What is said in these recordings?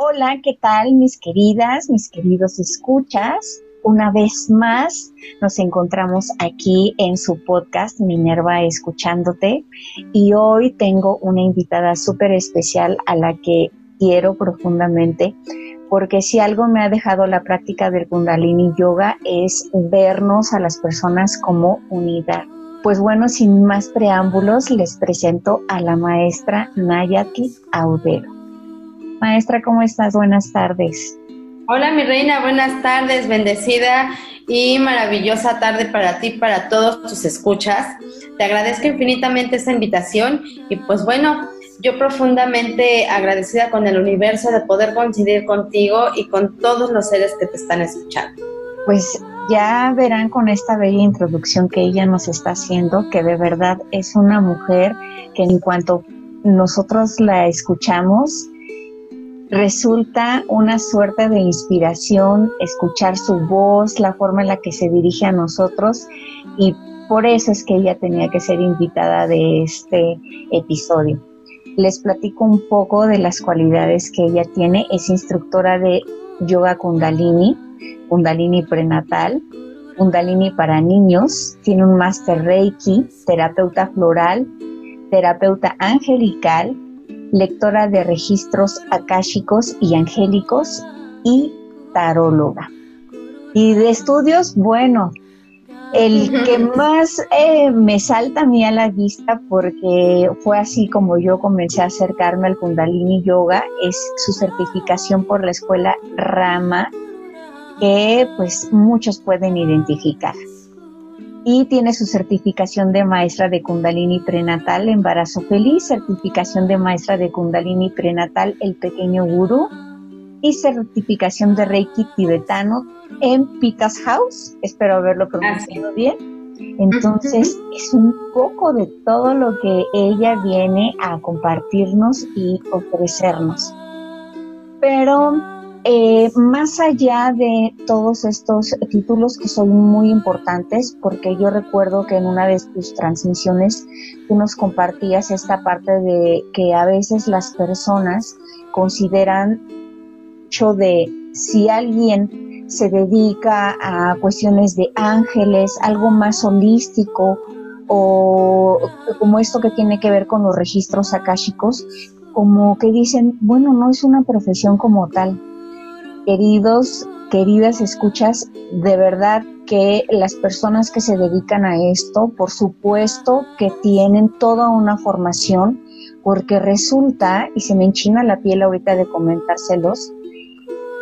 Hola, ¿qué tal mis queridas, mis queridos escuchas? Una vez más nos encontramos aquí en su podcast Minerva Escuchándote y hoy tengo una invitada súper especial a la que quiero profundamente porque si algo me ha dejado la práctica del Kundalini Yoga es vernos a las personas como unidad. Pues bueno, sin más preámbulos, les presento a la maestra Nayati Audero. Maestra, ¿cómo estás? Buenas tardes. Hola, mi reina, buenas tardes, bendecida y maravillosa tarde para ti, para todos tus escuchas. Te agradezco infinitamente esta invitación y pues bueno, yo profundamente agradecida con el universo de poder coincidir contigo y con todos los seres que te están escuchando. Pues ya verán con esta bella introducción que ella nos está haciendo que de verdad es una mujer que en cuanto nosotros la escuchamos, resulta una suerte de inspiración escuchar su voz, la forma en la que se dirige a nosotros y por eso es que ella tenía que ser invitada de este episodio. Les platico un poco de las cualidades que ella tiene. Es instructora de yoga kundalini, kundalini prenatal, kundalini para niños, tiene un máster reiki, terapeuta floral, terapeuta angelical, lectora de registros akáshicos y angélicos y taróloga. Y de estudios, bueno, el que más eh, me salta a mí a la vista, porque fue así como yo comencé a acercarme al Kundalini Yoga, es su certificación por la escuela Rama, que pues muchos pueden identificar y tiene su certificación de maestra de Kundalini prenatal Embarazo Feliz, certificación de maestra de Kundalini prenatal El Pequeño Gurú y certificación de Reiki tibetano en Pita's House. Espero haberlo pronunciado bien. Entonces, es un poco de todo lo que ella viene a compartirnos y ofrecernos. Pero eh, más allá de todos estos títulos que son muy importantes, porque yo recuerdo que en una de tus transmisiones tú nos compartías esta parte de que a veces las personas consideran hecho de si alguien se dedica a cuestiones de ángeles, algo más holístico o como esto que tiene que ver con los registros akáshicos, como que dicen, bueno, no es una profesión como tal, queridos, queridas escuchas, de verdad que las personas que se dedican a esto, por supuesto que tienen toda una formación, porque resulta, y se me enchina la piel ahorita de comentárselos,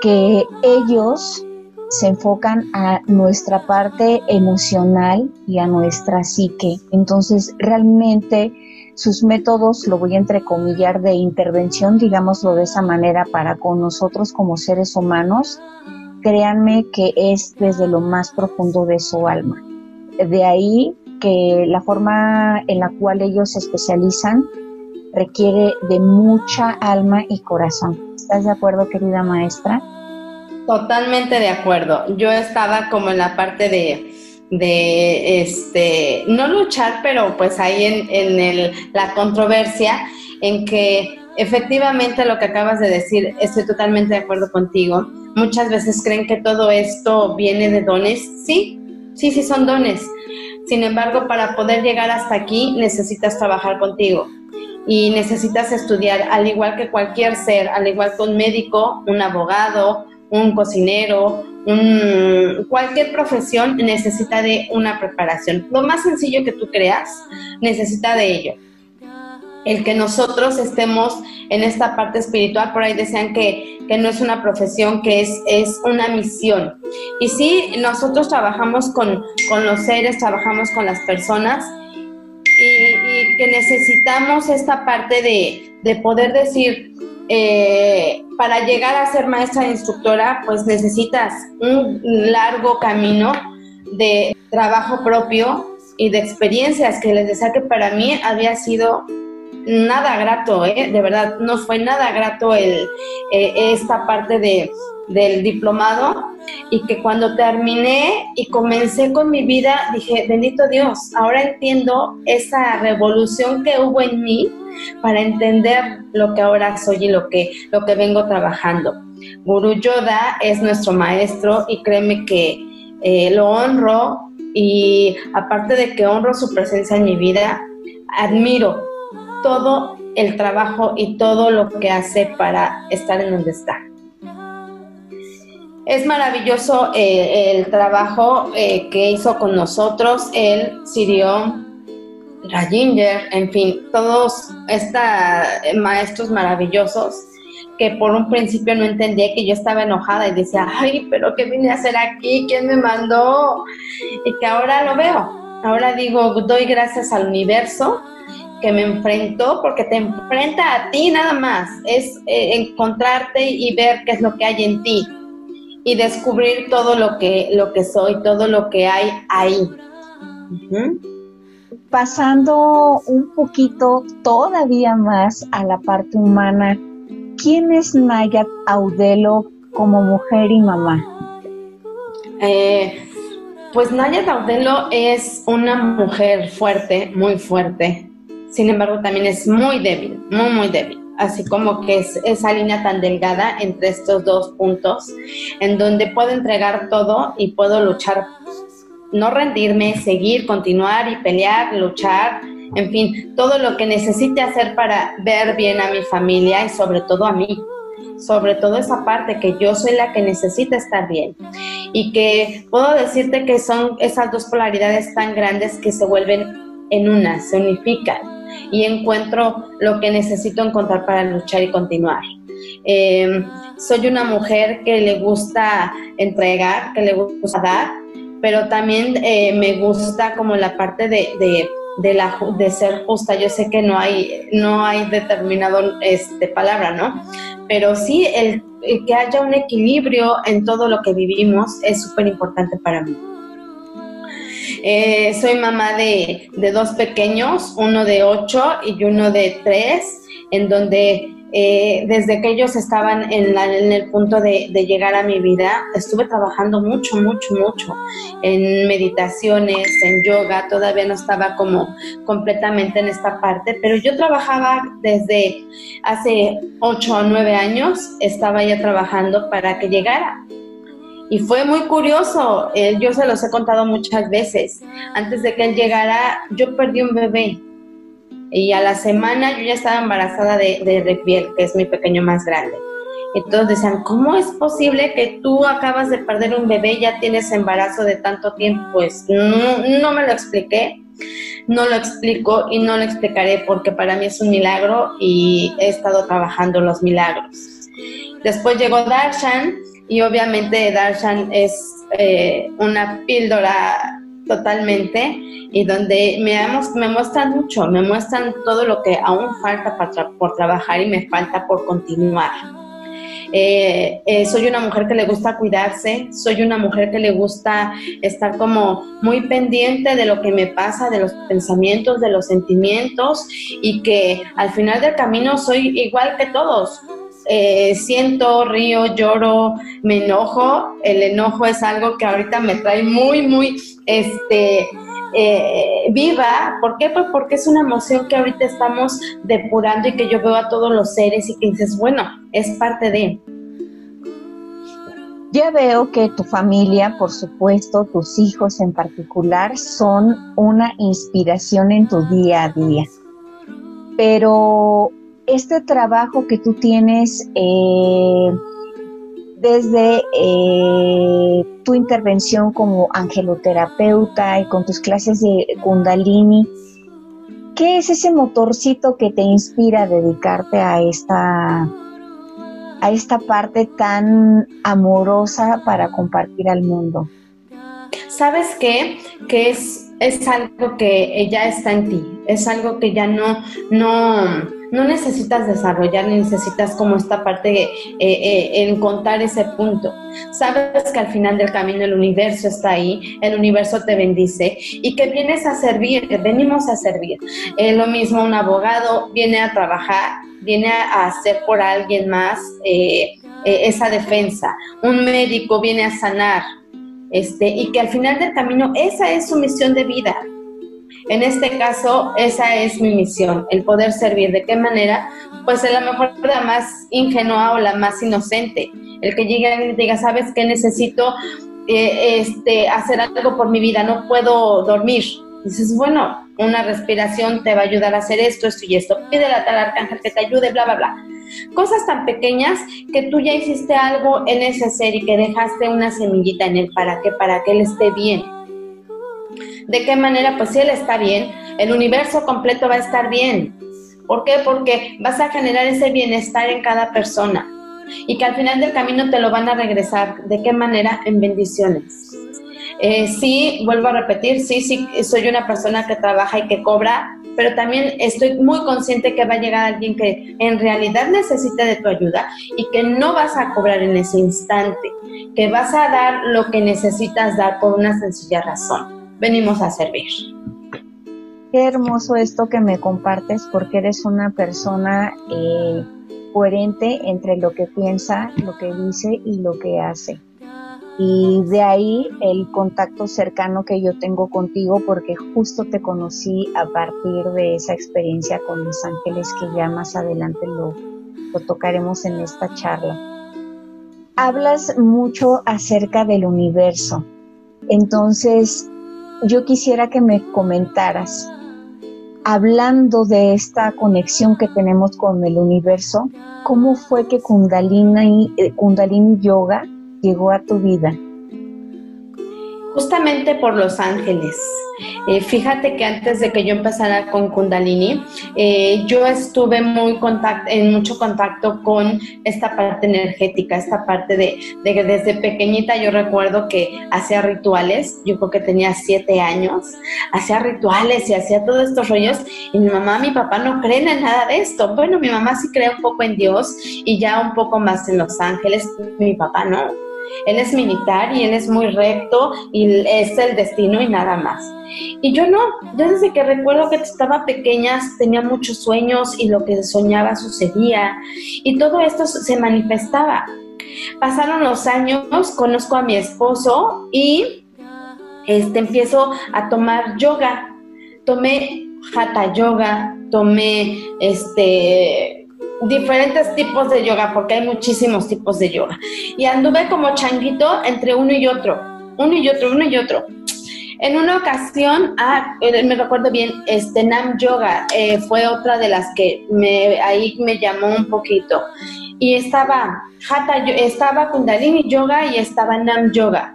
que ellos se enfocan a nuestra parte emocional y a nuestra psique. Entonces, realmente sus métodos, lo voy a entrecomillar, de intervención, digámoslo de esa manera, para con nosotros como seres humanos, créanme que es desde lo más profundo de su alma. De ahí que la forma en la cual ellos se especializan requiere de mucha alma y corazón. ¿Estás de acuerdo, querida maestra? Totalmente de acuerdo. Yo estaba como en la parte de de este, no luchar, pero pues ahí en, en el, la controversia en que efectivamente lo que acabas de decir, estoy totalmente de acuerdo contigo. Muchas veces creen que todo esto viene de dones. Sí, sí, sí son dones. Sin embargo, para poder llegar hasta aquí necesitas trabajar contigo y necesitas estudiar, al igual que cualquier ser, al igual que un médico, un abogado, un cocinero, cualquier profesión necesita de una preparación. Lo más sencillo que tú creas necesita de ello. El que nosotros estemos en esta parte espiritual, por ahí decían que, que no es una profesión, que es, es una misión. Y sí, nosotros trabajamos con, con los seres, trabajamos con las personas y, que necesitamos esta parte de, de poder decir, eh, para llegar a ser maestra instructora, pues necesitas un largo camino de trabajo propio y de experiencias que les decía que para mí había sido nada grato, ¿eh? de verdad, no fue nada grato el, eh, esta parte de, del diplomado y que cuando terminé y comencé con mi vida dije, bendito Dios, ahora entiendo esa revolución que hubo en mí para entender lo que ahora soy y lo que, lo que vengo trabajando. Guru Yoda es nuestro maestro y créeme que eh, lo honro y aparte de que honro su presencia en mi vida, admiro todo el trabajo y todo lo que hace para estar en donde está. Es maravilloso eh, el trabajo eh, que hizo con nosotros, él, Sirion, Rajinger, en fin, todos estos maestros maravillosos que por un principio no entendía que yo estaba enojada y decía, ay, pero ¿qué vine a hacer aquí? ¿Quién me mandó? Y que ahora lo veo. Ahora digo, doy gracias al universo que me enfrentó porque te enfrenta a ti nada más. Es eh, encontrarte y ver qué es lo que hay en ti y descubrir todo lo que, lo que soy, todo lo que hay ahí. Pasando un poquito todavía más a la parte humana, ¿quién es Nayat Audelo como mujer y mamá? Eh, pues Nayat Audelo es una mujer fuerte, muy fuerte. Sin embargo, también es muy débil, muy, muy débil. Así como que es esa línea tan delgada entre estos dos puntos, en donde puedo entregar todo y puedo luchar, no rendirme, seguir, continuar y pelear, luchar, en fin, todo lo que necesite hacer para ver bien a mi familia y sobre todo a mí. Sobre todo esa parte que yo soy la que necesita estar bien. Y que puedo decirte que son esas dos polaridades tan grandes que se vuelven en una, se unifican y encuentro lo que necesito encontrar para luchar y continuar. Em, soy una mujer que le gusta entregar, que le gusta dar, pero también eh, me gusta como la parte de de, la, de ser justa. Yo sé que no hay, no hay determinado este, palabra, ¿no? Pero sí, el, que haya un equilibrio en todo lo que vivimos es súper importante para mí. Eh, soy mamá de, de, dos pequeños, uno de ocho y uno de tres, en donde eh, desde que ellos estaban en, el punto de, llegar a mi vida, estuve trabajando mucho, mucho, mucho en meditaciones, en yoga, todavía no estaba como completamente en esta parte, pero yo trabajaba desde hace 8 o 9 años, estaba ya trabajando para que llegara. Y fue muy curioso, eh, yo se los he contado muchas veces, antes de que él llegara, yo perdí un bebé y a la semana yo ya estaba embarazada de, de que es mi pequeño más grande. Entonces decían, ¿cómo es posible que tú acabas de perder un bebé y ya tienes embarazo de tanto tiempo? Pues no, no me lo expliqué, no lo explico y no lo explicaré porque para mí es un milagro y he estado trabajando los milagros. Después llegó Darshan y obviamente Darshan es eh, una píldora totalmente y donde me, me muestran mucho, me muestran todo lo que aún falta por trabajar y me falta por continuar. Eh, eh, soy una mujer que le gusta cuidarse, soy una mujer que le gusta estar como muy pendiente de lo que me pasa, de los pensamientos, de los sentimientos y que al final del camino soy igual que todos. Eh, siento, río, lloro, me enojo. El enojo es algo que ahorita me trae muy, muy, este, eh, viva. ¿Por qué? Pues porque es una emoción que ahorita estamos depurando y que yo veo a todos los seres y que dices, bueno, es parte de. Ya veo que tu familia, por supuesto, tus hijos en particular, son una inspiración en tu día a día. Pero este trabajo que tú tienes eh, desde eh, tu intervención como angeloterapeuta y con tus clases de kundalini, ¿qué es ese motorcito que te inspira a dedicarte a esta, a esta parte tan amorosa para compartir al mundo? ¿Sabes qué? Que es, es algo que ya está en ti, es algo que ya no, no, no necesitas desarrollar necesitas como esta parte eh, eh, en contar ese punto. Sabes que al final del camino el universo está ahí, el universo te bendice y que vienes a servir, que venimos a servir. Es lo mismo un abogado viene a trabajar, viene a hacer por alguien más eh, esa defensa. Un médico viene a sanar. Este, y que al final del camino esa es su misión de vida, en este caso, esa es mi misión, el poder servir. ¿De qué manera? Pues a lo mejor la más ingenua o la más inocente. El que llegue y diga, ¿sabes qué? Necesito eh, este, hacer algo por mi vida, no puedo dormir. Dices, bueno, una respiración te va a ayudar a hacer esto, esto y esto. Pídele a tal arcángel que te ayude, bla, bla, bla. Cosas tan pequeñas que tú ya hiciste algo en ese ser y que dejaste una semillita en él para que, para que él esté bien ¿De qué manera? Pues si Él está bien, el universo completo va a estar bien. ¿Por qué? Porque vas a generar ese bienestar en cada persona y que al final del camino te lo van a regresar. ¿De qué manera? En bendiciones. Eh, sí, vuelvo a repetir, sí, sí, soy una persona que trabaja y que cobra, pero también estoy muy consciente que va a llegar alguien que en realidad necesite de tu ayuda y que no vas a cobrar en ese instante, que vas a dar lo que necesitas dar por una sencilla razón venimos a servir. Qué hermoso esto que me compartes porque eres una persona eh, coherente entre lo que piensa, lo que dice y lo que hace. Y de ahí el contacto cercano que yo tengo contigo porque justo te conocí a partir de esa experiencia con los ángeles que ya más adelante lo, lo tocaremos en esta charla. Hablas mucho acerca del universo. Entonces, yo quisiera que me comentaras, hablando de esta conexión que tenemos con el universo, ¿cómo fue que Kundalini, eh, Kundalini Yoga llegó a tu vida? Justamente por los ángeles. Eh, fíjate que antes de que yo empezara con Kundalini, eh, yo estuve muy en mucho contacto con esta parte energética, esta parte de, de, desde pequeñita yo recuerdo que hacía rituales, yo creo que tenía siete años, hacía rituales y hacía todos estos rollos y mi mamá, mi papá no creen en nada de esto. Bueno, mi mamá sí cree un poco en Dios y ya un poco más en los ángeles, mi papá no él es militar y él es muy recto y es el destino y nada más. Y yo no, yo desde que recuerdo que estaba pequeña tenía muchos sueños y lo que soñaba sucedía y todo esto se manifestaba. Pasaron los años, conozco a mi esposo y este, empiezo a tomar yoga. Tomé hatha yoga, tomé este diferentes tipos de yoga, porque hay muchísimos tipos de yoga. Y anduve como changuito entre uno y otro, uno y otro, uno y otro. En una ocasión, ah, eh, me recuerdo bien, este Nam Yoga eh, fue otra de las que ahí me llamó un poquito. Y estaba Hatha, estaba Kundalini Yoga y estaba Nam Yoga.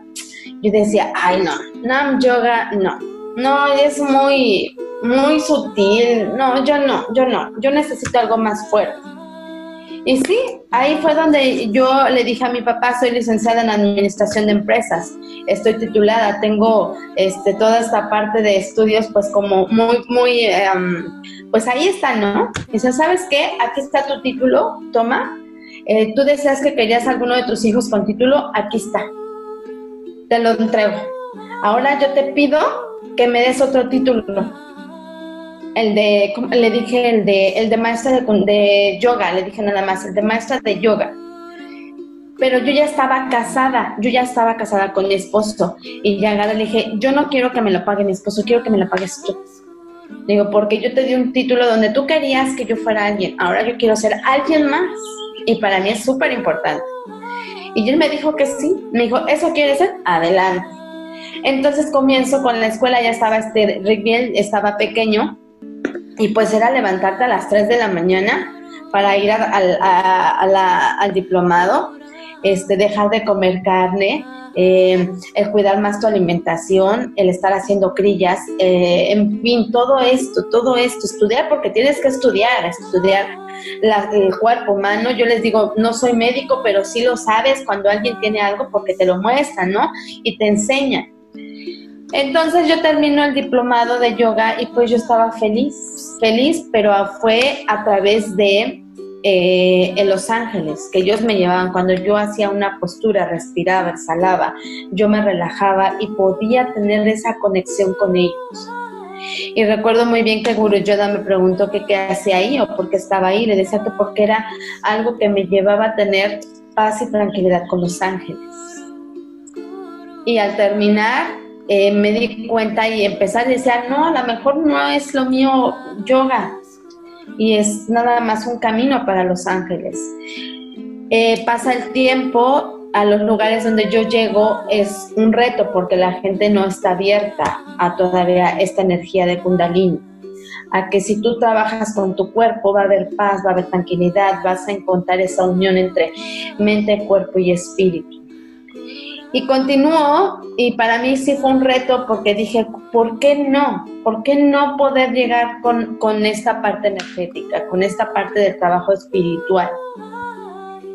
Yo decía, ay no, Nam Yoga no, no, es muy, muy sutil. No, yo no, yo no, yo necesito algo más fuerte. Y sí, ahí fue donde yo le dije a mi papá, soy licenciada en administración de empresas, estoy titulada, tengo este, toda esta parte de estudios pues como muy, muy, em, pues ahí está, ¿no? Dice, ¿sabes qué? Aquí está tu título, toma. Eh, tú deseas que querías alguno de tus hijos con título, aquí está. Te lo entrego. Ahora yo te pido que me des otro título el de, le dije, el de, el de maestra de, yoga, le dije nada más, el de maestra de yoga. Pero yo ya estaba casada, yo ya estaba casada con mi esposo. Y ya le dije, yo no quiero que me lo pague mi esposo, quiero que me lo pagues tú. Digo, porque yo te di un título donde tú querías que yo fuera alguien, ahora yo quiero ser alguien más. Y para mí es súper importante. Y él me dijo que sí, me dijo, ¿eso quieres ser? Adelante. Entonces comienzo con la escuela, ya estaba este Rick bien, estaba pequeño, y pues era levantarte a las 3 de la mañana para ir al diplomado, este, dejar de comer carne, eh, el cuidar más tu alimentación, el estar haciendo crillas, eh, en fin, todo esto, todo esto, estudiar porque tienes que estudiar, estudiar el cuerpo humano. Yo les digo, no soy médico, pero sí lo sabes cuando alguien tiene algo porque te lo muestra, ¿no? Y te enseña. Entonces yo termino el diplomado de yoga y pues yo estaba feliz, feliz, pero fue a través de eh, Los Ángeles, que ellos me llevaban cuando yo hacía una postura, respiraba, exhalaba, yo me relajaba y podía tener esa conexión con ellos. Y recuerdo muy bien que Guru Yoda me preguntó que qué hacía ahí o por qué estaba ahí. Le decía que porque era algo que me llevaba a tener paz y tranquilidad con los ángeles. Y al terminar, eh, me di cuenta y empezar y decía, no, a lo mejor no es lo mío yoga y es nada más un camino para los ángeles. Eh, pasa el tiempo, a los lugares donde yo llego es un reto porque la gente no está abierta a todavía esta energía de kundalini. A que si tú trabajas con tu cuerpo va a haber paz, va a haber tranquilidad, vas a encontrar esa unión entre mente, cuerpo y espíritu. Y continuó y para mí sí fue un reto porque dije, ¿por qué no? ¿Por qué no poder llegar con, con esta parte energética, con esta parte del trabajo espiritual?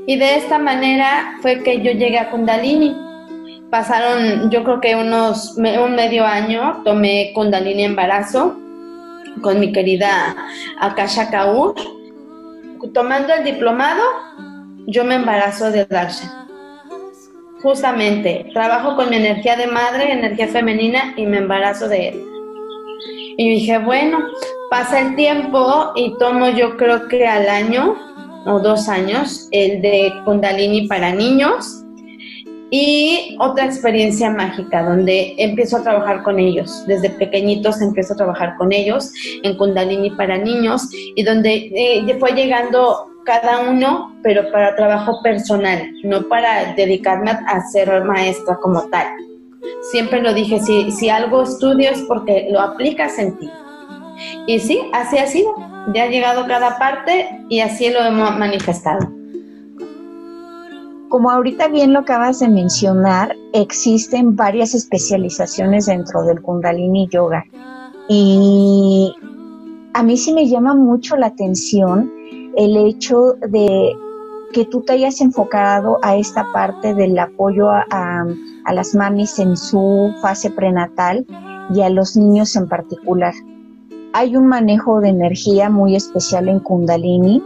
Y de esta manera fue que yo llegué a Kundalini. Pasaron, yo creo que unos, un medio año, tomé Kundalini embarazo con mi querida Akasha Kaur. Tomando el diplomado, yo me embarazo de Darshan justamente, trabajo con mi energía de madre, energía femenina y me embarazo de él. Y dije, bueno, pasa el tiempo y tomo yo creo que al año o dos años el de Kundalini para niños y otra experiencia mágica donde empiezo a trabajar con ellos. Desde pequeñitos empiezo a trabajar con ellos en Kundalini para niños y donde eh, fue llegando cada uno, pero para trabajo personal, no para dedicarme a ser maestra como tal. Siempre lo dije, si, algo estudio es porque lo aplicas en ti. Y sí, así ha sido. Ya ha llegado cada parte y así lo hemos manifestado. Como ahorita bien lo acabas de mencionar, existen varias especializaciones dentro del Kundalini Yoga. Y a mí sí me llama mucho la atención el hecho de que tú te hayas enfocado a esta parte del apoyo a, las mamis en su fase prenatal y a los niños en particular. Hay un manejo de energía muy especial en Kundalini.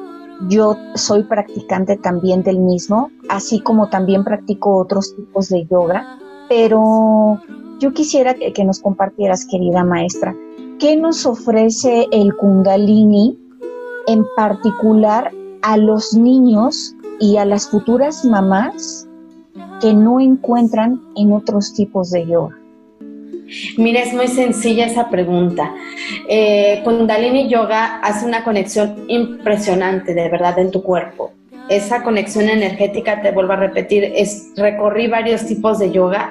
Yo soy practicante también del mismo, así como también practico otros tipos de yoga, pero yo quisiera que, que nos compartieras, querida maestra, ¿qué nos ofrece el Kundalini en particular a los niños y a las futuras mamás que no encuentran en otros tipos de yoga? Mira, es muy sencilla esa pregunta. Eh, Kundalini Yoga hace una conexión impresionante, de verdad, en tu cuerpo. Esa conexión energética, te vuelvo a repetir, es recorrí varios tipos de yoga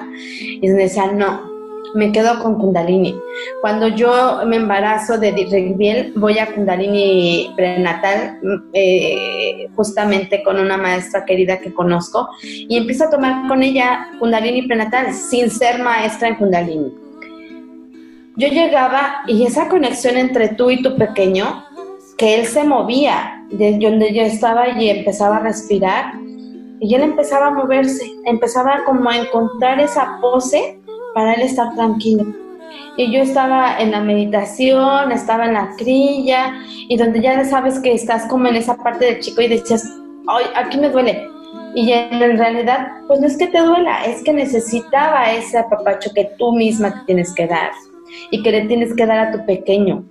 y me decía, no, me quedo con Kundalini. Cuando yo me embarazo de Rigbiel, voy a Kundalini prenatal, eh, justamente con una maestra querida que conozco, y empiezo a tomar con ella Kundalini prenatal, sin ser maestra en Kundalini. Yo llegaba y esa conexión entre tú y tu pequeño, que él se movía de donde yo estaba y empezaba a respirar, y él empezaba a moverse, empezaba como a encontrar esa pose para él estar tranquilo. Y yo estaba en la meditación, estaba en la crilla, y donde ya sabes que estás como en esa parte del chico y decías, ay, aquí me duele. Y en realidad, pues no es que te duela, es que necesitaba ese apapacho que tú misma tienes que dar y que le tienes que dar a tu pequeño.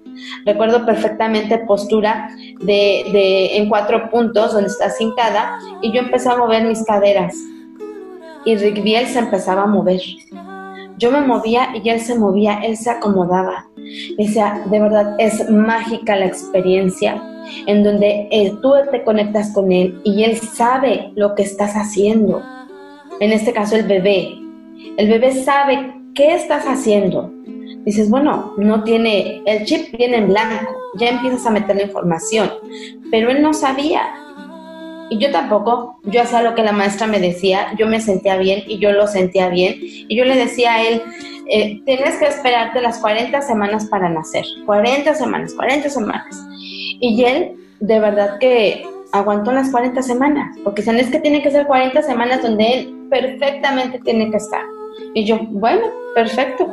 Recuerdo perfectamente postura de, de en cuatro puntos donde estás hincada y yo empecé a mover mis caderas y Rick se empezaba a mover yo me movía y él se movía, él se acomodaba. Decía, de verdad, es mágica la experiencia en donde eh, tú te conectas con él y él sabe lo que estás haciendo. En este caso, el bebé. El bebé sabe qué estás haciendo. Dices, bueno, no tiene, el chip viene en blanco, ya empiezas a meter la información, pero él no sabía y yo tampoco, yo hacía lo que la maestra me decía, yo me sentía bien y yo lo sentía bien. Y yo le decía a él, eh, tienes que esperarte las 40 semanas para nacer. 40 semanas, 40 semanas. Y él, de verdad que aguantó las 40 semanas, porque es que tiene que ser 40 semanas donde él perfectamente tiene que estar. Y yo, bueno, perfecto.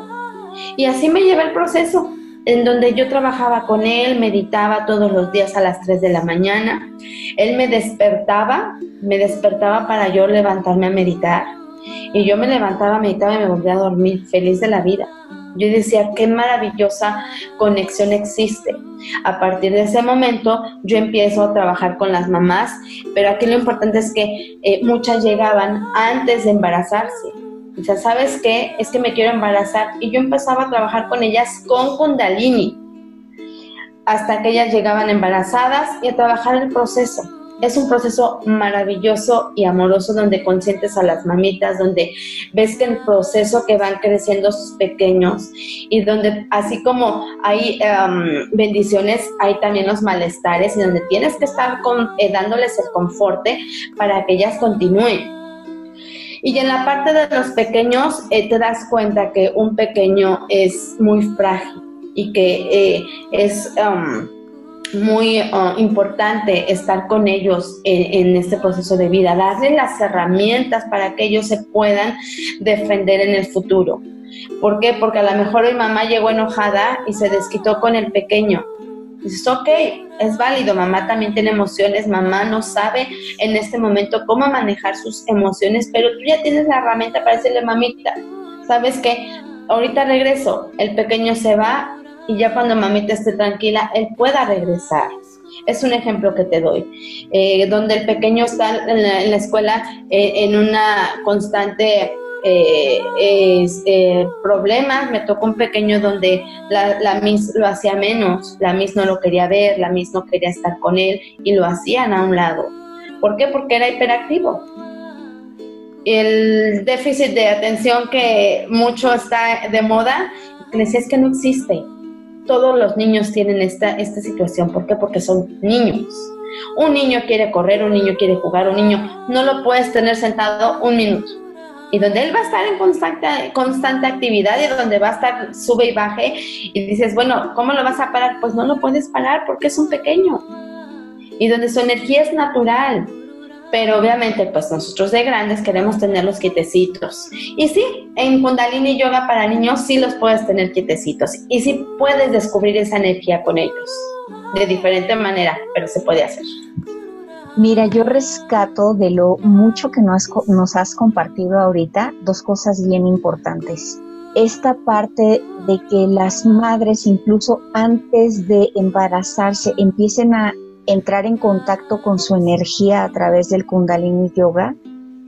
Y así me lleva el proceso, en donde yo trabajaba con él, meditaba todos los días a las 3 de la mañana. Él me despertaba, me despertaba para yo levantarme a meditar. Y yo me levantaba, meditaba y me volvía a dormir, feliz de la vida. Yo decía, qué maravillosa conexión existe. A partir de ese momento yo empiezo a trabajar con las mamás, pero aquí lo importante es que eh, muchas llegaban antes de embarazarse. O sea, ¿sabes qué? Es que me quiero embarazar. Y yo empezaba a trabajar con ellas con Kundalini, hasta que ellas llegaban embarazadas y a trabajar el proceso es un proceso maravilloso y amoroso donde consientes a las mamitas, donde ves que el proceso que van creciendo sus pequeños y donde así como hay em, bendiciones, hay también los malestares y donde tienes que estar con, eh, dándoles el conforte para que ellas continúen. Y en la parte de los pequeños eh, te das cuenta que un pequeño es muy frágil y que eh, es... Em, muy uh, importante estar con ellos en, este proceso de vida, darle las herramientas para que ellos se puedan defender en el futuro. ¿Por qué? Porque a lo mejor mi mamá llegó enojada y se desquitó con el pequeño. Dices, ok, es válido, mamá también tiene emociones, mamá no sabe en este momento cómo manejar sus emociones, pero tú ya tienes la herramienta para decirle, mamita, ¿sabes qué? Ahorita regreso, el pequeño se va, y ya cuando mamita esté tranquila, él pueda regresar. Es un ejemplo que te doy, eh, donde el pequeño está en la, escuela eh, en una constante eh, problema. Me tocó un pequeño donde la, la Miss lo hacía menos, la Miss no lo quería ver, la Miss no quería estar con él y lo hacían a un lado. ¿Por qué? Porque era hiperactivo. El déficit de atención que mucho está de moda, que decía es que no existe todos los niños tienen esta, esta situación. ¿Por qué? Porque son niños. Un niño quiere correr, un niño quiere jugar, un niño no lo puedes tener sentado un minuto. Y donde él va a estar en constante, constante actividad y donde va a estar sube y baje y dices, bueno, ¿cómo lo vas a parar? Pues no lo puedes parar porque es un pequeño. Y donde su energía es natural pero obviamente pues nosotros de grandes queremos tenerlos quietecitos. Y sí, en Kundalini Yoga para niños sí los puedes tener quietecitos y sí puedes descubrir esa energía con ellos de diferente manera, pero se puede hacer. Mira, yo rescato de lo mucho que nos, nos has compartido ahorita dos cosas bien importantes. Esta parte de que las madres incluso antes de embarazarse empiecen a entrar en contacto con su energía a través del kundalini yoga,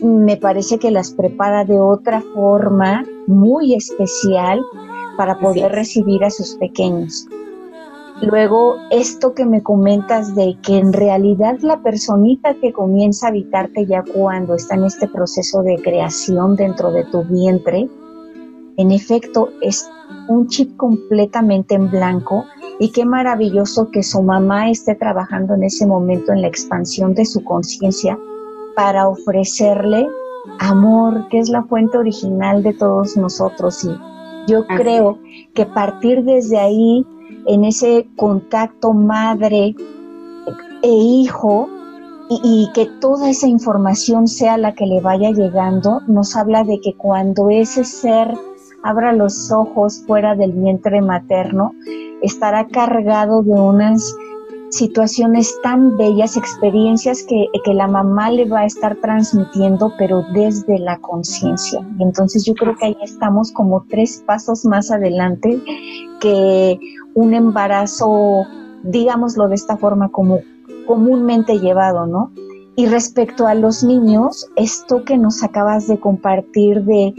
me parece que las prepara de otra forma muy especial para poder recibir a sus pequeños. Luego, esto que me comentas de que en realidad la personita que comienza a habitarte ya cuando está en este proceso de creación dentro de tu vientre, en efecto es un chip completamente en blanco y qué maravilloso que su mamá esté trabajando en ese momento en la expansión de su conciencia para ofrecerle amor, que es la fuente original de todos nosotros. Y yo creo que partir desde ahí, en ese contacto madre e hijo, y, que toda esa información sea la que le vaya llegando, nos habla de que cuando ese ser abra los ojos fuera del vientre materno, estará cargado de unas situaciones tan bellas, experiencias que, la mamá le va a estar transmitiendo, pero desde la conciencia. Entonces yo creo que ahí estamos como tres pasos más adelante que un embarazo, digámoslo de esta forma, como comúnmente llevado, ¿no? Y respecto a los niños, esto que nos acabas de compartir de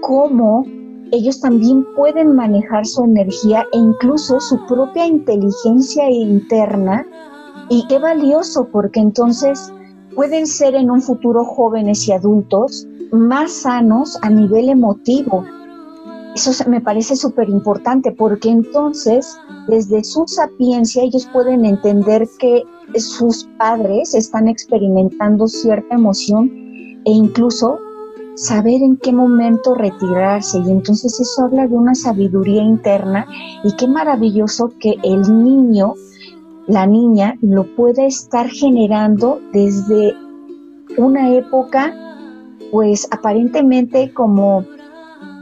cómo ellos también pueden manejar su energía e incluso su propia inteligencia interna. Y qué valioso, porque entonces pueden ser en un futuro jóvenes y adultos más sanos a nivel emotivo. Eso me parece súper importante porque entonces desde su sapiencia ellos pueden entender que sus padres están experimentando cierta emoción e incluso saber en qué momento retirarse y entonces eso habla de una sabiduría interna y qué maravilloso que el niño, la niña, lo pueda estar generando desde una época pues aparentemente como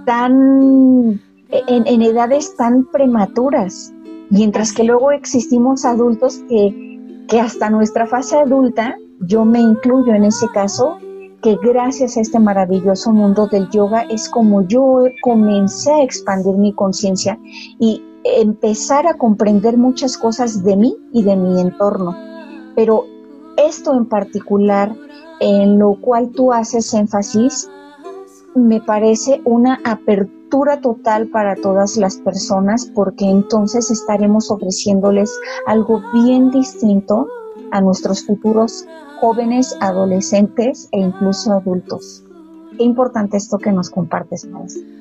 tan en, edades tan prematuras, mientras que luego existimos adultos que, que hasta nuestra fase adulta, yo me incluyo en ese caso, que gracias a este maravilloso mundo del yoga es como yo comencé a expandir mi conciencia y empezar a comprender muchas cosas de mí y de mi entorno. Pero esto en particular, en lo cual tú haces énfasis, me parece una apertura total para todas las personas porque entonces estaremos ofreciéndoles algo bien distinto a nuestros futuros jóvenes, adolescentes e incluso adultos. Qué importante esto que nos compartes, maestra.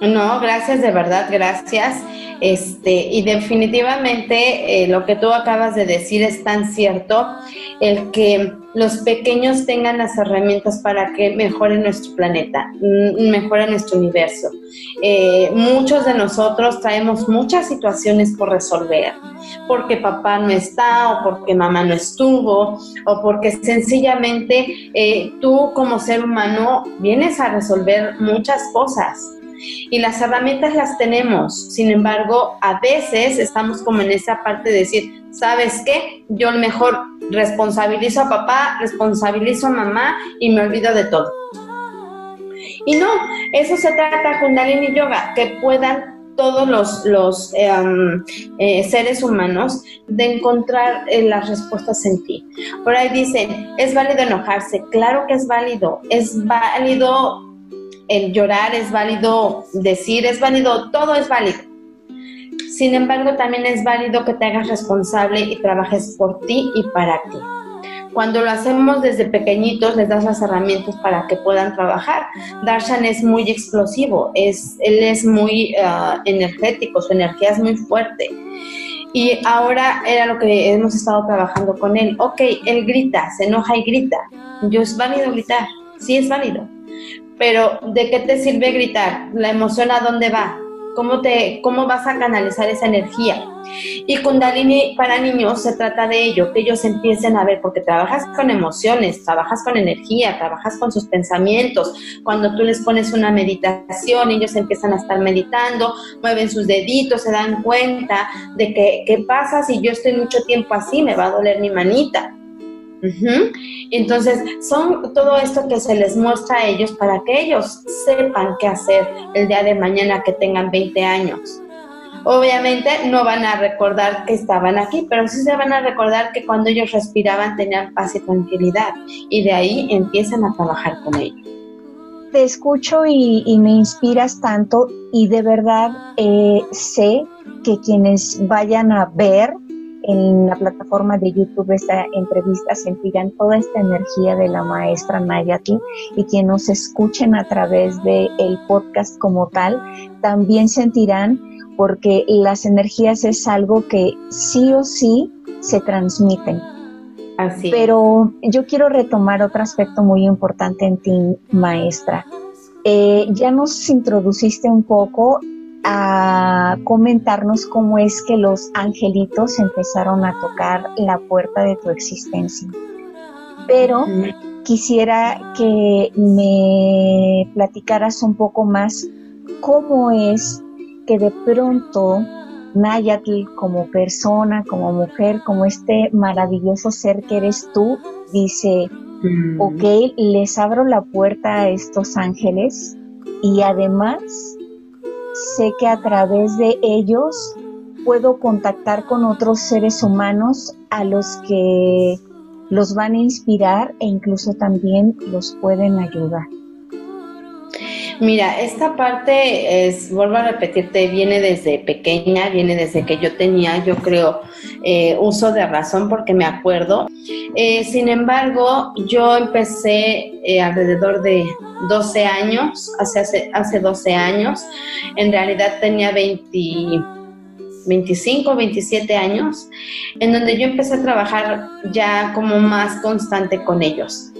No, gracias, de verdad, gracias. Este, y definitivamente eh, lo que tú acabas de decir es tan cierto, el que los pequeños tengan las herramientas para que mejore nuestro planeta, mm, mejore nuestro universo. Eh, muchos de nosotros traemos muchas situaciones por resolver, porque papá no está o porque mamá no estuvo o porque sencillamente eh, tú como ser humano vienes a resolver muchas cosas y las herramientas las tenemos. Sin embargo, a veces estamos como en esa parte de decir, ¿sabes qué? Yo mejor responsabilizo a papá, responsabilizo a mamá y me olvido de todo. Y no, eso se trata Kundalini Yoga, que puedan todos los, los em, eh, seres humanos de encontrar eh, las respuestas en ti. Por ahí dicen, es válido enojarse, claro que es válido, es válido el llorar es válido, decir es válido, todo es válido. Sin embargo, también es válido que te hagas responsable y trabajes por ti y para ti. Cuando lo hacemos desde pequeñitos, les das las herramientas para que puedan trabajar. Darshan es muy explosivo, es, él es muy ah, energético, su energía es muy fuerte. Y ahora era lo que hemos estado trabajando con él. Ok, él grita, se enoja y grita. Yo es válido gritar, sí es válido pero ¿de qué te sirve gritar? ¿La emoción a dónde va? ¿Cómo, te, ¿Cómo vas a canalizar esa energía? Y Kundalini para niños se trata de ello, que ellos empiecen a ver, porque trabajas con emociones, trabajas con energía, trabajas con sus pensamientos. Cuando tú les pones una meditación, ellos empiezan a estar meditando, mueven sus deditos, se dan cuenta de que, ¿qué pasa si yo estoy mucho tiempo así? Me va a doler mi manita entonces, son todo esto que se les muestra a ellos para que ellos sepan qué hacer el día de mañana que tengan 20 años. Obviamente no van a recordar que estaban aquí, pero sí se van a recordar que cuando ellos respiraban tenían paz y tranquilidad y de ahí empiezan a trabajar con ellos. Te escucho y, me inspiras tanto y de verdad eh, sé que quienes vayan a ver en la plataforma de YouTube esta entrevista sentirán toda esta energía de la maestra Nayati y quien nos escuchen a través de el podcast como tal también sentirán porque las energías es algo que sí o sí se transmiten. Así. Pero yo quiero retomar otro aspecto muy importante en ti, maestra. Eh, ya nos introduciste un poco a comentarnos cómo es que los angelitos empezaron a tocar la puerta de tu existencia. Pero quisiera que me platicaras un poco más cómo es que de pronto Nayatl como persona, como mujer, como este maravilloso ser que eres tú, dice, ok, les abro la puerta a estos ángeles y además sé que a través de ellos puedo contactar con otros seres humanos a los que los van a inspirar e incluso también los pueden ayudar. Mira, esta parte es, vuelvo a repetirte, viene desde pequeña, viene desde que yo tenía, yo creo, eh, uso de razón porque me acuerdo. Eh, sin embargo, yo empecé eh, alrededor de 12 años, hace, hace, hace 12 años. En realidad tenía 20 25, 27 años, en donde yo empecé a trabajar ya como más constante con ellos.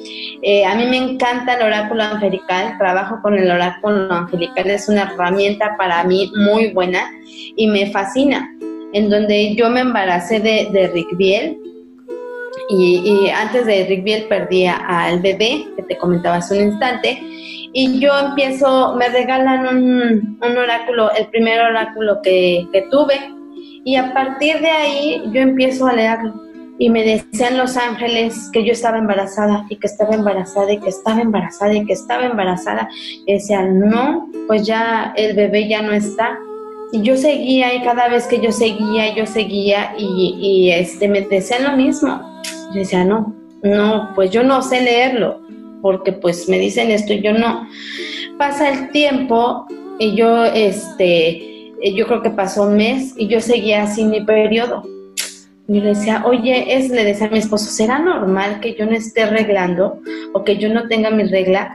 Eh, a mí me encanta el oráculo angelical, trabajo con el oráculo angelical, es una herramienta para mí muy buena y me fascina, en donde yo me embaracé de, Rick Biel, y, antes de Rick Biel perdí al bebé, que te comentaba un instante, y yo empiezo, me regalan un, oráculo, el primer oráculo que tuve, y a partir de ahí yo empiezo a leerlo y me decían los ángeles que yo estaba embarazada y que estaba embarazada y que estaba embarazada y que estaba embarazada. Y decían, no, pues ya el bebé ya no está. Y yo seguía y cada vez que yo seguía, yo seguía y, y este, me decían lo mismo. Yo decía, no, no, pues yo no sé leerlo, porque pues me dicen esto y yo no. Pasa el tiempo y yo, este, yo creo que pasó un mes y yo seguía sin mi periodo y le decía, oye, es, le decía a mi esposo, ¿será normal que yo no esté arreglando o que yo no tenga mi regla?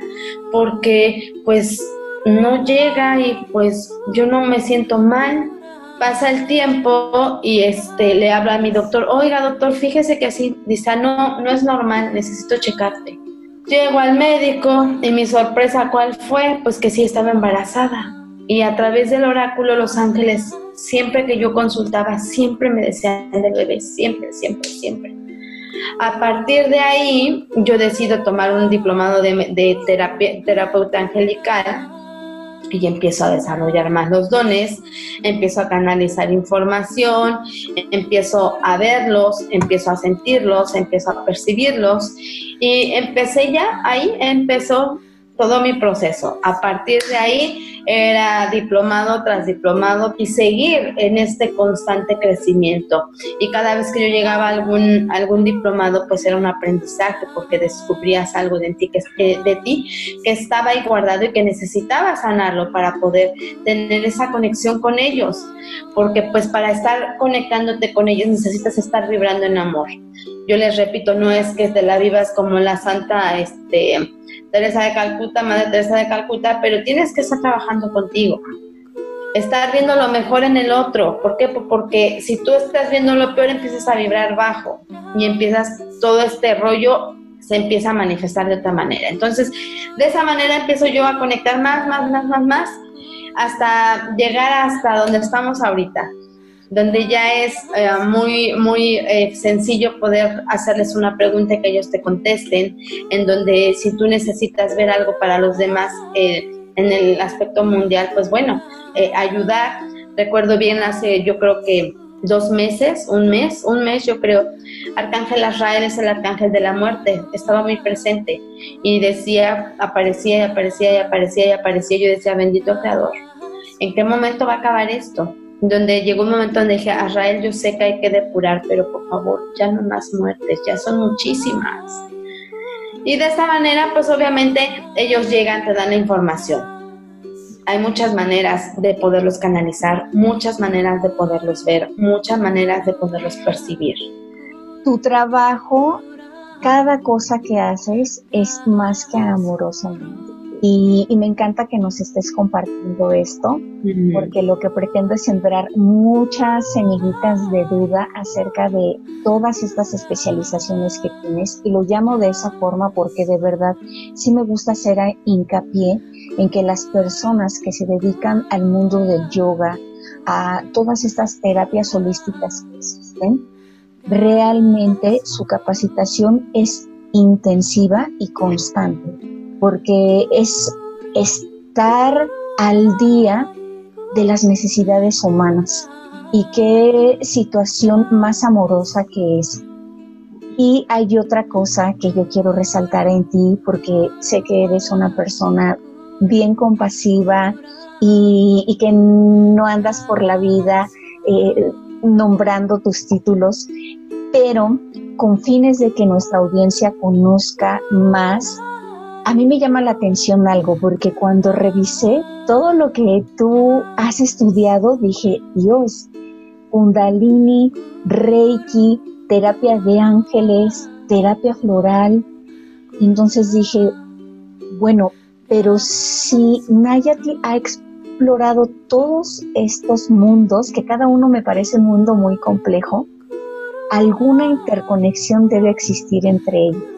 Porque pues no llega y pues yo no me siento mal. Pasa el tiempo y este le habla a mi doctor, oiga doctor, fíjese que así, dice, ah, no, no es normal, necesito checarte. Llego al médico y mi sorpresa, ¿cuál fue? Pues que sí estaba embarazada. Y a través del oráculo Los Ángeles siempre que yo consultaba, siempre me decían del bebé, siempre, siempre, siempre. A partir de ahí, yo decido tomar un diplomado de, terapia, terapeuta angelical y empiezo a desarrollar más los dones, empiezo a canalizar información, empiezo a verlos, empiezo a sentirlos, empiezo a percibirlos y empecé ya, ahí empezó todo mi proceso. A partir de ahí era diplomado tras diplomado y seguir en este constante crecimiento. Y cada vez que yo llegaba a algún, algún diplomado, pues era un aprendizaje porque descubrías algo de ti, que, de ti que estaba ahí guardado y que necesitaba sanarlo para poder tener esa conexión con ellos. Porque pues para estar conectándote con ellos necesitas estar vibrando en amor. Yo les repito, no es que te la vivas como la santa, este, Teresa de Calcuta, Madre Teresa de Calcuta, pero tienes que estar trabajando contigo. Estar viendo lo mejor en el otro. ¿Por qué? Porque si tú estás viendo lo peor, empiezas a vibrar bajo y empiezas todo este rollo se empieza a manifestar de otra manera. Entonces, de esa manera empiezo yo a conectar más, más, más, más, más, hasta llegar hasta donde estamos ahorita donde ya es eh, muy, muy eh, sencillo poder hacerles una pregunta que ellos te contesten, en donde si tú necesitas ver algo para los demás eh, en el aspecto mundial, pues bueno, ayudar. Recuerdo bien hace, yo creo que dos meses, un mes, un mes yo creo, Arcángel Azrael es el arcángel de la muerte, estaba muy presente y decía, aparecía y aparecía y aparecía y aparecía, yo decía, bendito Creador, ¿en qué momento va a acabar esto? Donde llegó un momento donde dije, Israel, yo sé que hay que depurar, pero por favor, ya no más muertes, ya son muchísimas. Y de esta manera, pues obviamente ellos llegan, te dan la información. Hay muchas maneras de poderlos canalizar, muchas maneras de poderlos ver, muchas maneras de poderlos percibir. Tu trabajo, cada cosa que haces es más que amorosamente y, me encanta que nos estés compartiendo esto, porque lo que pretendo es sembrar muchas semillitas de duda acerca de todas estas especializaciones que tienes. Y lo llamo de esa forma porque de verdad sí me gusta hacer hincapié en que las personas que se dedican al mundo del yoga, a todas estas terapias holísticas que existen, realmente su capacitación es intensiva y constante porque es estar al día de las necesidades humanas y qué situación más amorosa que es. Y hay otra cosa que yo quiero resaltar en ti porque sé que eres una persona bien compasiva y, que no andas por la vida eh, nombrando tus títulos, pero con fines de que nuestra audiencia conozca más a mí me llama la atención algo, porque cuando revisé todo lo que tú has estudiado, dije, Dios, Kundalini, Reiki, terapia de ángeles, terapia floral. Entonces dije, bueno, pero si Nayati ha explorado todos estos mundos, que cada uno me parece un mundo muy complejo, alguna interconexión debe existir entre ellos.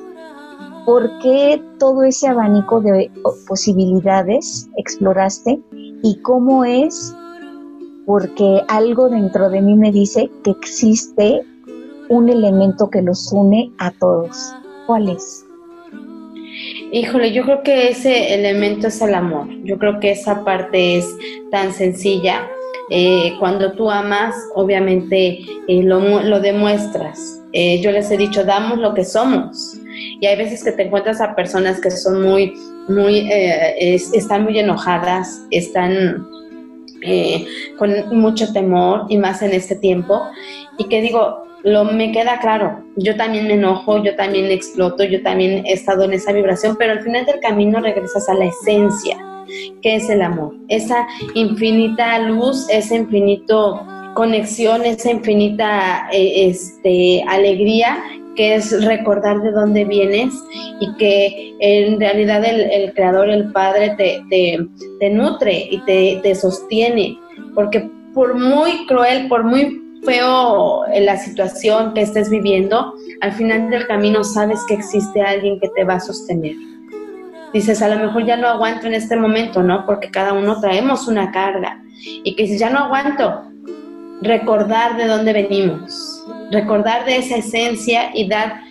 ¿Por qué todo ese abanico de posibilidades exploraste y cómo es? Porque algo dentro de mí me dice que existe un elemento que los une a todos. ¿Cuál es? Híjole, yo creo que ese elemento es el amor. Yo creo que esa parte es tan sencilla. Eh, cuando tú amas, obviamente eh, lo, lo, demuestras. Eh, yo les he dicho, damos lo que somos. Y hay veces que te encuentras a personas que son muy, muy, están muy enojadas, están con mucho temor y más en este tiempo. Y que digo, lo me queda claro, yo también me enojo, yo también exploto, yo también he estado en esa vibración, pero al final del camino regresas a la esencia, que es el amor, esa infinita luz, esa infinito conexión, esa infinita eh, este, alegría que es recordar de dónde vienes y que en realidad el, creador, el padre, te, nutre y te, te sostiene, porque por muy cruel, por muy feo la situación que estés viviendo, al final del camino sabes que existe alguien que te va a sostener. Dices, a lo mejor ya no aguanto en este momento, ¿no? Porque cada uno traemos una carga. Y que dices, ya no aguanto. Recordar de dónde venimos, recordar de esa esencia y dar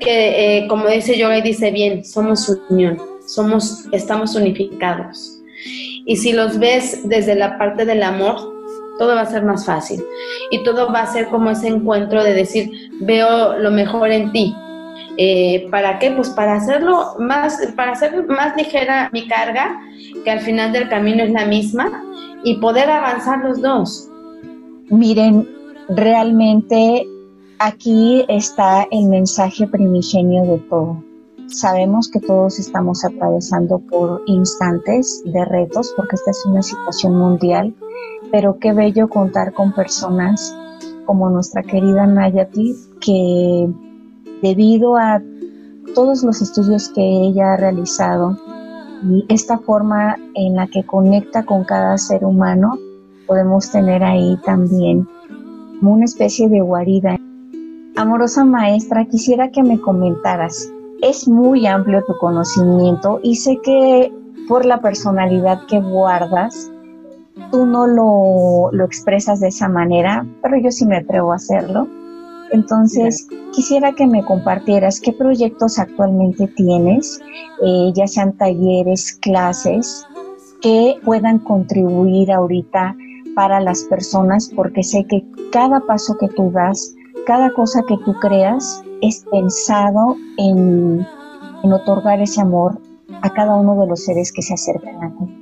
que, eh, como dice Yoga y dice bien, somos unión, somos, estamos unificados. Y si los ves desde la parte del amor, todo va a ser más fácil y todo va a ser como ese encuentro de decir, veo lo mejor en ti. Eh, ¿Para qué? Pues para hacerlo más, para hacer más ligera mi carga, que al final del camino es la misma, y poder avanzar los dos. Miren, realmente aquí está el mensaje primigenio de todo. Sabemos que todos estamos atravesando por instantes de retos, porque esta es una situación mundial pero qué bello contar con personas como nuestra querida Nayati, que debido a todos los estudios que ella ha realizado y esta forma en la que conecta con cada ser humano, podemos tener ahí también una especie de guarida. Amorosa maestra, quisiera que me comentaras, es muy amplio tu conocimiento y sé que por la personalidad que guardas, tú no lo, expresas de esa manera, pero yo sí me atrevo a hacerlo. Entonces, quisiera que me compartieras qué proyectos actualmente tienes, eh, ya sean talleres, clases, que puedan contribuir ahorita para las personas, porque sé que cada paso que tú das, cada cosa que tú creas, es pensado en, en otorgar ese amor a cada uno de los seres que se acercan a ti.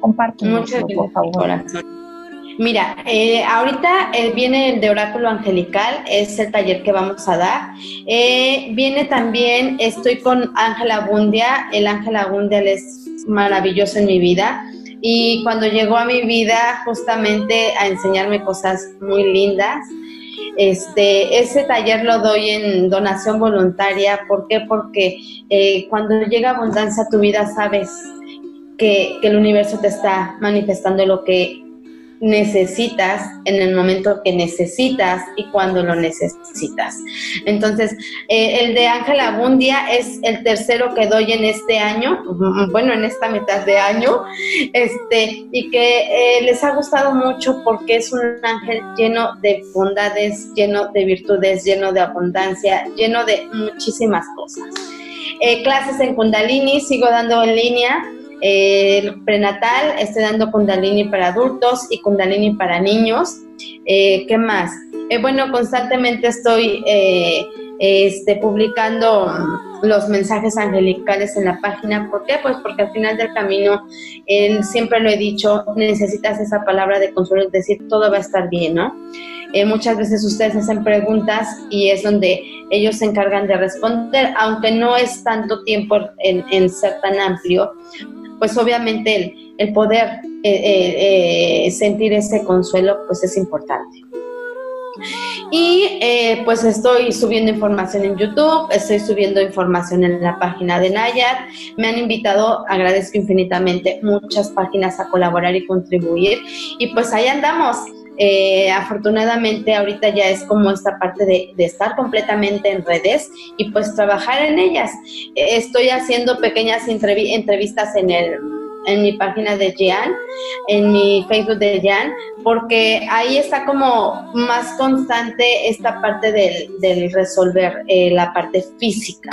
Compártenos, por favor. Mira, eh, ahorita eh, viene el de Oráculo Angelical, es el taller que vamos a dar. Eh, viene también, estoy con Ángela Bundia, el Ángela Bundia es maravilloso en mi vida. Y cuando llegó a mi vida justamente a enseñarme cosas muy lindas, este, ese taller lo doy en donación voluntaria. ¿Por qué? Porque cuando llega abundancia a tu vida, sabes que, el universo te está manifestando lo que necesitas en el momento que necesitas y cuando lo necesitas. Entonces, eh, el de Ángela Bundia es el tercero que doy en este año, bueno, en esta mitad de año, este, y que eh, les ha gustado mucho porque es un ángel lleno de bondades, lleno de virtudes, lleno de abundancia, lleno de muchísimas cosas. Eh, clases en Kundalini, sigo dando en línea el prenatal, estoy dando Kundalini para adultos y Kundalini para niños. Eh, ¿Qué más? Eh, bueno, constantemente estoy eh, este, publicando los mensajes angelicales en la página. ¿Por qué? Pues porque al final del camino, siempre lo he dicho, necesitas esa palabra de consuelo, es decir, todo va a estar bien, ¿no? muchas veces ustedes hacen preguntas y es donde ellos se encargan de responder, aunque no es tanto tiempo en, en ser tan amplio, pues obviamente el, poder eh, eh, eh, sentir ese consuelo pues es importante. Y pues estoy subiendo información en YouTube, estoy subiendo información en la página de Nayar. Me han invitado, agradezco infinitamente, muchas páginas a colaborar y contribuir. Y pues ahí andamos. Afortunadamente ahorita ya es como esta parte de, de, estar completamente en redes y pues trabajar en ellas. estoy haciendo pequeñas entrevistas en el en mi página de Jean, en mi Facebook de Jean, porque ahí está como más constante esta parte del, resolver eh, la parte física.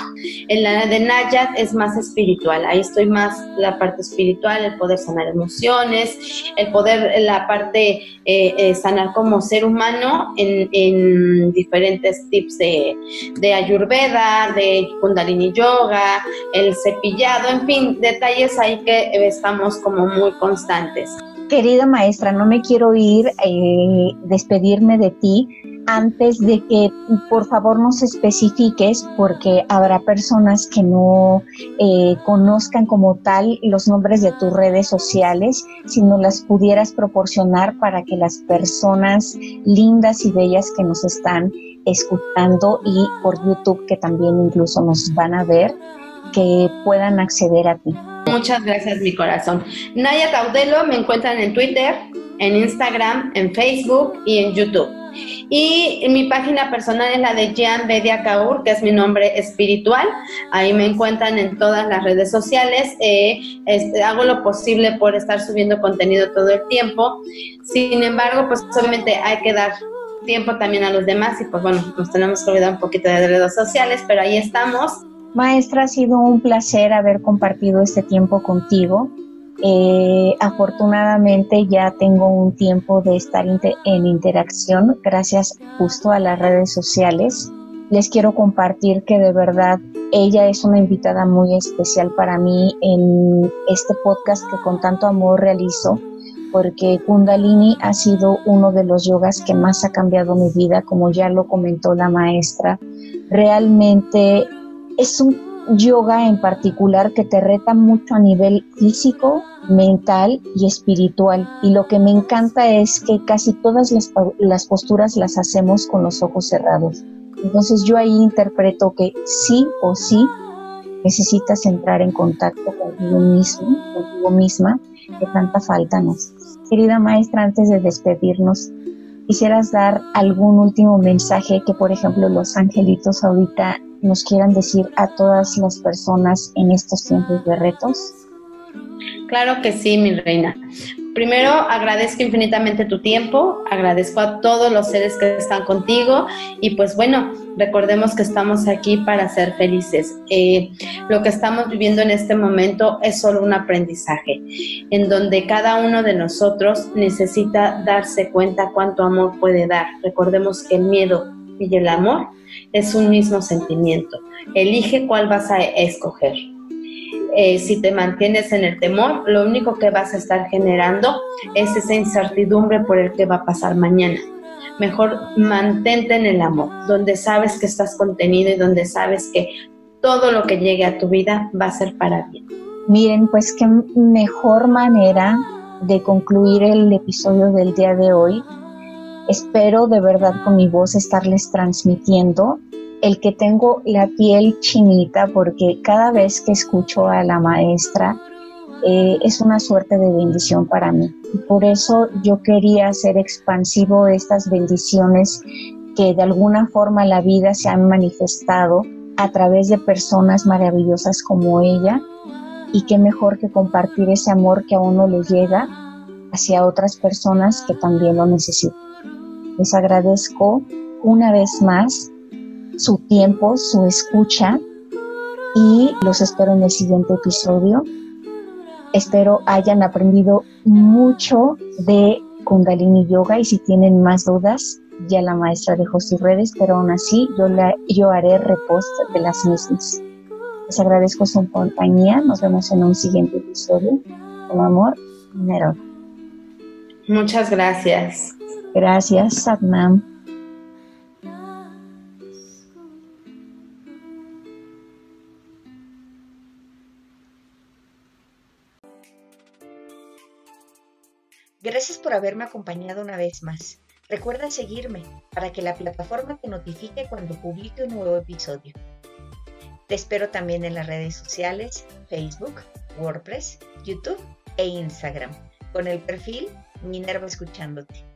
En la de Nayat es más espiritual, ahí estoy más la parte espiritual, el poder sanar emociones, el poder, la parte eh, eh, sanar como ser humano en, en diferentes tips de, de ayurveda, de kundalini yoga, el cepillado, en fin, detalles ahí que estamos como muy constantes. Querida maestra, no me quiero ir, eh, despedirme de ti antes de que por favor nos especifiques, porque habrá personas que no eh, conozcan como tal los nombres de tus redes sociales, si no las pudieras proporcionar para que las personas lindas y bellas que nos están escuchando y por YouTube que también incluso nos van a ver, que puedan acceder a ti. Muchas gracias, mi corazón. Naya Caudelo me encuentran en Twitter, en Instagram, en Facebook y en YouTube. Y mi página personal es la de Jean Bedia Kaur, que es mi nombre espiritual. Ahí me encuentran en todas las redes sociales. Eh, este, hago lo posible por estar subiendo contenido todo el tiempo. Sin embargo, pues obviamente hay que dar tiempo también a los demás y pues bueno, nos tenemos que olvidar un poquito de redes sociales, pero ahí estamos. Maestra, ha sido un placer haber compartido este tiempo contigo. Eh, afortunadamente ya tengo un tiempo de estar en interacción gracias justo a las redes sociales. Les quiero compartir que de verdad ella es una invitada muy especial para mí en este podcast que con tanto amor realizo porque Kundalini ha sido uno de los yogas que más ha cambiado mi vida, como ya lo comentó la maestra. Realmente es un yoga en particular que te reta mucho a nivel físico, mental y espiritual. Y lo que me encanta es que casi todas las, posturas las hacemos con los ojos cerrados. Entonces yo ahí interpreto que sí o sí necesitas entrar en contacto contigo mismo, contigo misma, que tanta falta nos. Querida maestra, antes de despedirnos, quisieras dar algún último mensaje que, por ejemplo, los angelitos ahorita nos quieran decir a todas las personas en estos tiempos de retos? Claro que sí, mi reina. Primero, agradezco infinitamente tu tiempo, agradezco a todos los seres que están contigo y pues bueno, recordemos que estamos aquí para ser felices. Eh, lo que estamos viviendo en este momento es solo un aprendizaje, en donde cada uno de nosotros necesita darse cuenta cuánto amor puede dar. Recordemos que el miedo y el amor es un mismo sentimiento. Elige cuál vas a escoger. Eh, si te mantienes en el temor, lo único que vas a estar generando es esa incertidumbre por el que va a pasar mañana. Mejor mantente en el amor, donde sabes que estás contenido y donde sabes que todo lo que llegue a tu vida va a ser para bien. Miren, pues qué mejor manera de concluir el episodio del día de hoy. Espero de verdad con mi voz estarles transmitiendo el que tengo la piel chinita porque cada vez que escucho a la maestra eh, es una suerte de bendición para mí. Por eso yo quería hacer expansivo estas bendiciones que de alguna forma la vida se han manifestado a través de personas maravillosas como ella y qué mejor que compartir ese amor que a uno le llega hacia otras personas que también lo necesitan. Les agradezco una vez más su tiempo, su escucha y los espero en el siguiente episodio. Espero hayan aprendido mucho de Kundalini Yoga y si tienen más dudas, ya la maestra dejó sus redes, pero aún así yo, la, yo haré repost de las mismas. Les agradezco su compañía. Nos vemos en un siguiente episodio. Con amor, Nero. Muchas gracias. Gracias, Satnam. Gracias por haberme acompañado una vez más. Recuerda seguirme para que la plataforma te notifique cuando publique un nuevo episodio. Te espero también en las redes sociales, Facebook, WordPress, YouTube e Instagram, con el perfil Minerva Escuchándote.